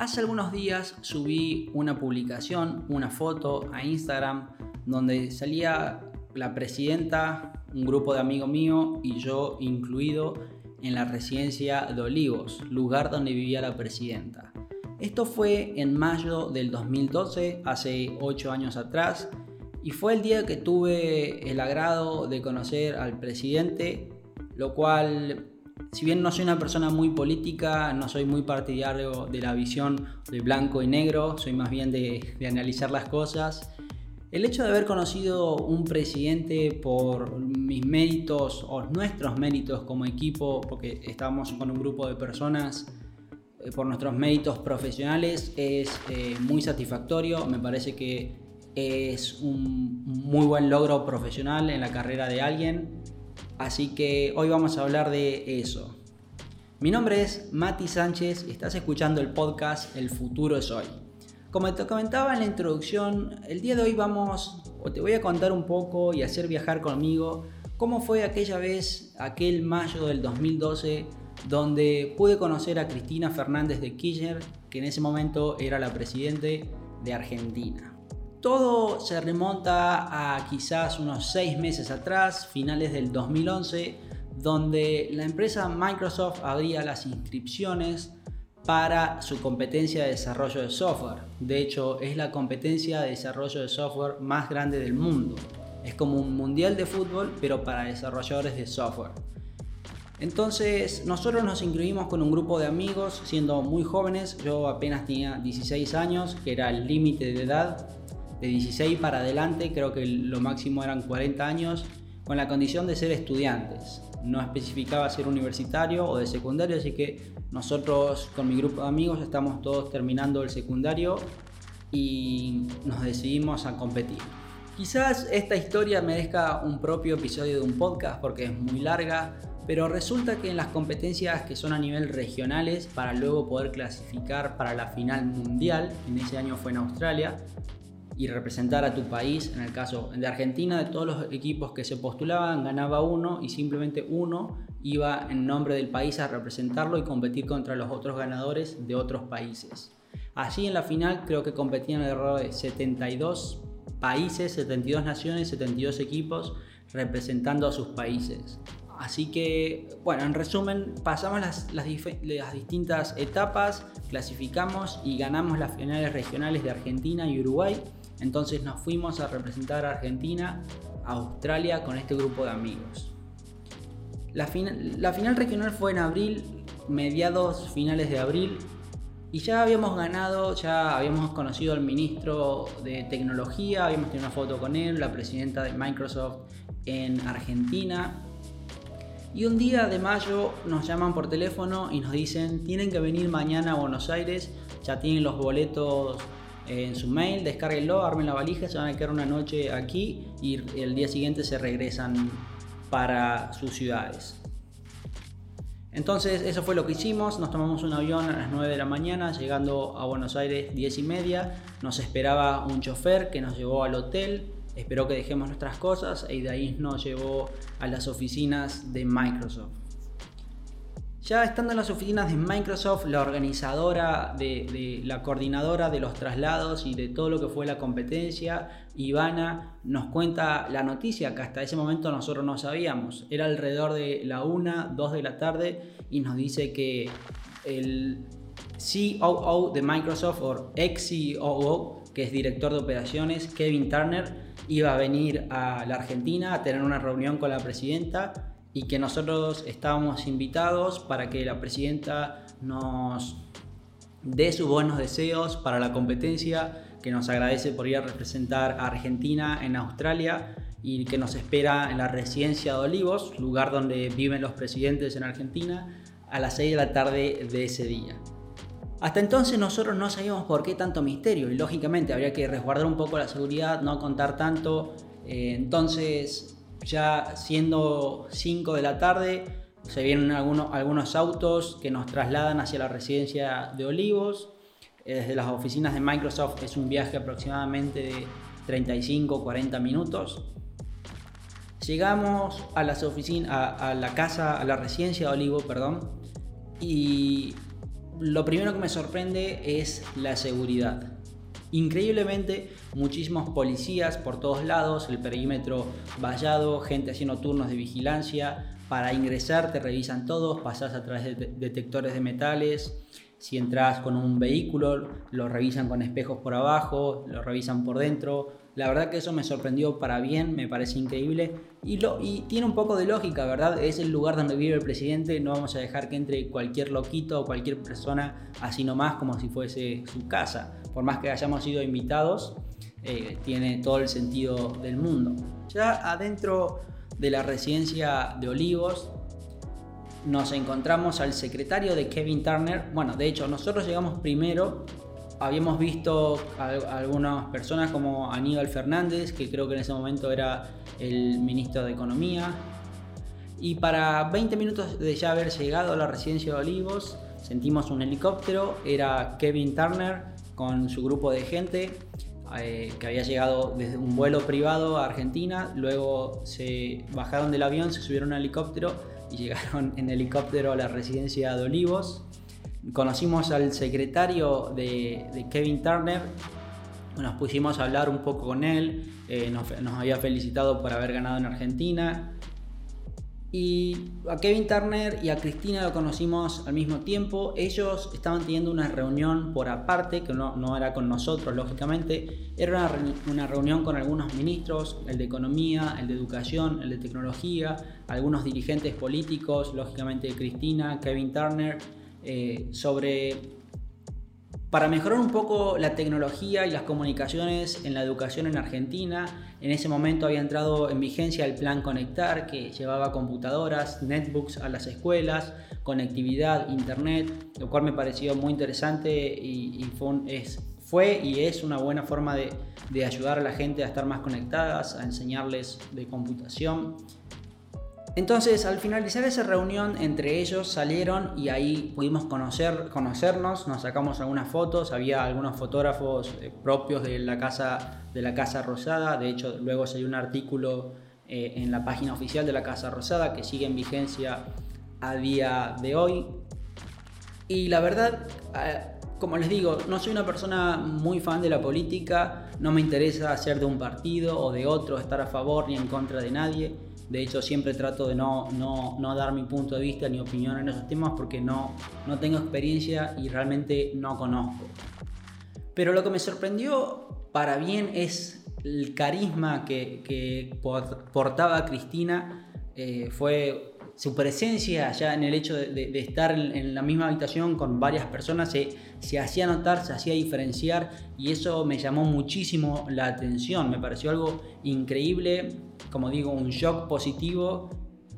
Hace algunos días subí una publicación, una foto a Instagram donde salía la presidenta, un grupo de amigos míos y yo incluido en la residencia de Olivos, lugar donde vivía la presidenta. Esto fue en mayo del 2012, hace 8 años atrás, y fue el día que tuve el agrado de conocer al presidente, lo cual si bien no soy una persona muy política, no soy muy partidario de la visión de blanco y negro, soy más bien de, analizar las cosas. El hecho de haber conocido un presidente por mis méritos o nuestros méritos como equipo, porque estábamos con un grupo de personas, eh, por nuestros méritos profesionales, es eh, muy satisfactorio. Me parece que es un muy buen logro profesional en la carrera de alguien Así que hoy vamos a hablar de eso. Mi nombre es Mati Sánchez y estás escuchando el podcast El futuro es hoy. Como te comentaba en la introducción, el día de hoy vamos, o te voy a contar un poco y hacer viajar conmigo cómo fue aquella vez, aquel mayo del 2012, donde pude conocer a Cristina Fernández de Kirchner, que en ese momento era la presidente de Argentina. Todo se remonta a quizás unos seis meses atrás, finales del 2011, donde la empresa Microsoft abría las inscripciones para su competencia de desarrollo de software. De hecho, es la competencia de desarrollo de software más grande del mundo. Es como un mundial de fútbol, pero para desarrolladores de software. Entonces, nosotros nos inscribimos con un grupo de amigos, siendo muy jóvenes. Yo apenas tenía 16 años, que era el límite de edad de 16 para adelante, creo que lo máximo eran 40 años, con la condición de ser estudiantes. No especificaba ser universitario o de secundario, así que nosotros con mi grupo de amigos estamos todos terminando el secundario y nos decidimos a competir. Quizás esta historia merezca un propio episodio de un podcast porque es muy larga, pero resulta que en las competencias que son a nivel regionales, para luego poder clasificar para la final mundial, en ese año fue en Australia, y representar a tu país. En el caso de Argentina, de todos los equipos que se postulaban, ganaba uno y simplemente uno iba en nombre del país a representarlo y competir contra los otros ganadores de otros países. Allí en la final creo que competían alrededor de 72 países, 72 naciones, 72 equipos representando a sus países. Así que, bueno, en resumen, pasamos las, las, las, distintas etapas, clasificamos y ganamos las finales regionales de Argentina y Uruguay. Entonces nos fuimos a representar a Argentina, a Australia con este grupo de amigos. La, final regional fue en abril, mediados finales de abril, y ya habíamos ganado, ya habíamos conocido al ministro de tecnología, habíamos tenido una foto con él, la presidenta de Microsoft en Argentina. Y un día de mayo nos llaman por teléfono y nos dicen, tienen que venir mañana a Buenos Aires, ya tienen los boletos en su mail, descárguenlo, armen la valija, se van a quedar una noche aquí y el día siguiente se regresan para sus ciudades. Entonces eso fue lo que hicimos, nos tomamos un avión a las 9 de la mañana, llegando a Buenos Aires 10 y media, nos esperaba un chofer que nos llevó al hotel, esperó que dejemos nuestras cosas y de ahí nos llevó a las oficinas de Microsoft. Ya estando en las oficinas de Microsoft, la organizadora, de, la coordinadora de los traslados y de todo lo que fue la competencia, Ivana, nos cuenta la noticia que hasta ese momento nosotros no sabíamos. Era alrededor de la 1, 2 de la tarde y nos dice que el COO de Microsoft, o ex COO, que es director de operaciones, Kevin Turner, iba a venir a la Argentina a tener una reunión con la presidenta y que nosotros estábamos invitados para que la presidenta nos dé sus buenos deseos para la competencia, que nos agradece por ir a representar a Argentina en Australia y que nos espera en la residencia de Olivos, lugar donde viven los presidentes en Argentina, a las 6 de la tarde de ese día. Hasta entonces nosotros no sabíamos por qué tanto misterio y lógicamente habría que resguardar un poco la seguridad, no contar tanto. Eh, entonces ya siendo 5 de la tarde, se vienen algunos, algunos autos que nos trasladan hacia la residencia de Olivos. Eh, desde las oficinas de Microsoft es un viaje aproximadamente de 35-40 minutos. Llegamos a las oficinas, a, la casa, a la residencia de Olivos, perdón, y lo primero que me sorprende es la seguridad. Increíblemente, muchísimos policías por todos lados, el perímetro vallado, gente haciendo turnos de vigilancia. Para ingresar te revisan todos, pasás a través de detectores de metales. Si entras con un vehículo, lo revisan con espejos por abajo, lo revisan por dentro. La verdad que eso me sorprendió para bien, me parece increíble. Y, lo, y tiene un poco de lógica, ¿verdad? Es el lugar donde vive el presidente, no vamos a dejar que entre cualquier loquito o cualquier persona así nomás como si fuese su casa por más que hayamos sido invitados, eh, tiene todo el sentido del mundo. Ya adentro de la residencia de Olivos nos encontramos al secretario de Kevin Turner. Bueno, de hecho, nosotros llegamos primero. Habíamos visto a, algunas personas como Aníbal Fernández, que creo que en ese momento era el ministro de Economía. Y para 20 minutos de ya haber llegado a la residencia de Olivos, sentimos un helicóptero. Era Kevin Turner con su grupo de gente eh, que había llegado desde un vuelo privado a Argentina, luego se bajaron del avión, se subieron al helicóptero y llegaron en helicóptero a la residencia de Olivos. Conocimos al secretario de, Kevin Turner, nos pusimos a hablar un poco con él, eh, nos, había felicitado por haber ganado en Argentina, y a Kevin Turner y a Cristina lo conocimos al mismo tiempo. Ellos estaban teniendo una reunión por aparte, que no, no era con nosotros, lógicamente. Era una, reunión con algunos ministros, el de Economía, el de Educación, el de Tecnología, algunos dirigentes políticos, lógicamente Cristina, Kevin Turner, eh, sobre para mejorar un poco la tecnología y las comunicaciones en la educación en Argentina, en ese momento había entrado en vigencia el Plan Conectar, que llevaba computadoras, netbooks a las escuelas, conectividad, internet, lo cual me pareció muy interesante y, fue, y es una buena forma de ayudar a la gente a estar más conectadas, a enseñarles de computación. Entonces, al finalizar esa reunión, entre ellos salieron y ahí pudimos conocer, conocernos, nos sacamos algunas fotos, había algunos fotógrafos eh, propios de la Casa, de la casa Rosada, de hecho luego salió un artículo eh, en la página oficial de la Casa Rosada que sigue en vigencia a día de hoy. Y la verdad, eh, como les digo, no soy una persona muy fan de la política, no me interesa ser de un partido o de otro, estar a favor ni en contra de nadie de hecho, siempre trato de no, no, dar mi punto de vista ni opinión en esos temas porque no, no tengo experiencia y realmente no conozco. Pero lo que me sorprendió para bien es el carisma que, que portaba Cristina. Eh, fue su presencia ya en el hecho de, estar en, la misma habitación con varias personas se, se, hacía notar, se hacía diferenciar y eso me llamó muchísimo la atención, me pareció algo increíble, como digo, un shock positivo.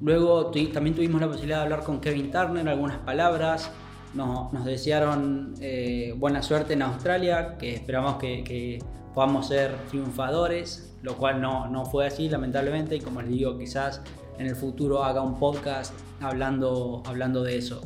Luego también tuvimos la posibilidad de hablar con Kevin Turner, algunas palabras, nos, nos desearon eh, buena suerte en Australia, que esperamos que, que podamos ser triunfadores, lo cual no, no fue así lamentablemente y como les digo, quizás en el futuro haga un podcast hablando, hablando de eso.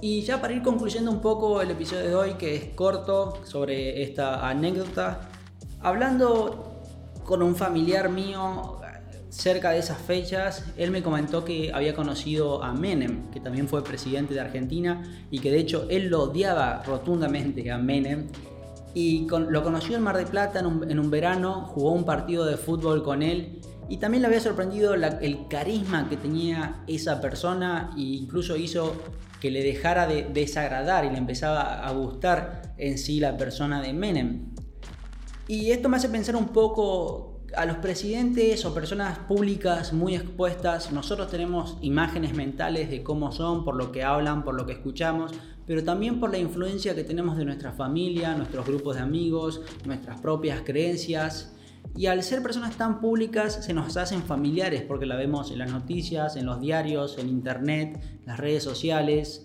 Y ya para ir concluyendo un poco el episodio de hoy, que es corto, sobre esta anécdota, hablando con un familiar mío cerca de esas fechas, él me comentó que había conocido a Menem, que también fue presidente de Argentina, y que de hecho él lo odiaba rotundamente a Menem. Y lo conoció en Mar de Plata en un, en un verano, jugó un partido de fútbol con él y también le había sorprendido el carisma que tenía esa persona e incluso hizo que le dejara de desagradar y le empezaba a gustar en sí la persona de Menem. Y esto me hace pensar un poco a los presidentes o personas públicas muy expuestas, nosotros tenemos imágenes mentales de cómo son, por lo que hablan, por lo que escuchamos, pero también por la influencia que tenemos de nuestra familia, nuestros grupos de amigos, nuestras propias creencias y al ser personas tan públicas se nos hacen familiares porque la vemos en las noticias, en los diarios, en internet, las redes sociales.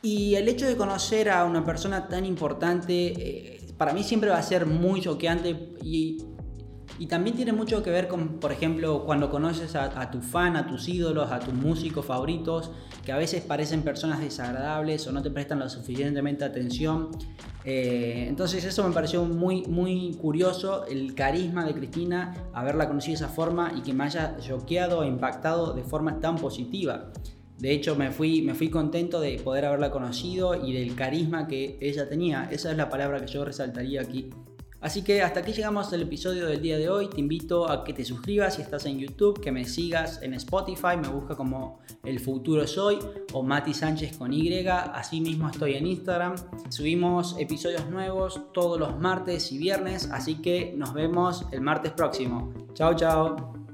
Y el hecho de conocer a una persona tan importante eh, para mí siempre va a ser muy choqueante y, y, también tiene mucho que ver con, por ejemplo, cuando conoces a, a tu fan, a tus ídolos, a tus músicos favoritos, que a veces parecen personas desagradables o no te prestan lo suficientemente atención. Eh, entonces eso me pareció muy, muy curioso, el carisma de Cristina, haberla conocido de esa forma y que me haya choqueado e impactado de forma tan positiva. De hecho, me fui, me fui contento de poder haberla conocido y del carisma que ella tenía. Esa es la palabra que yo resaltaría aquí. Así que hasta aquí llegamos al episodio del día de hoy. Te invito a que te suscribas si estás en YouTube, que me sigas en Spotify, me busca como El Futuro Soy o Mati Sánchez con Y. Asimismo estoy en Instagram. Subimos episodios nuevos todos los martes y viernes, así que nos vemos el martes próximo. Chao, chao.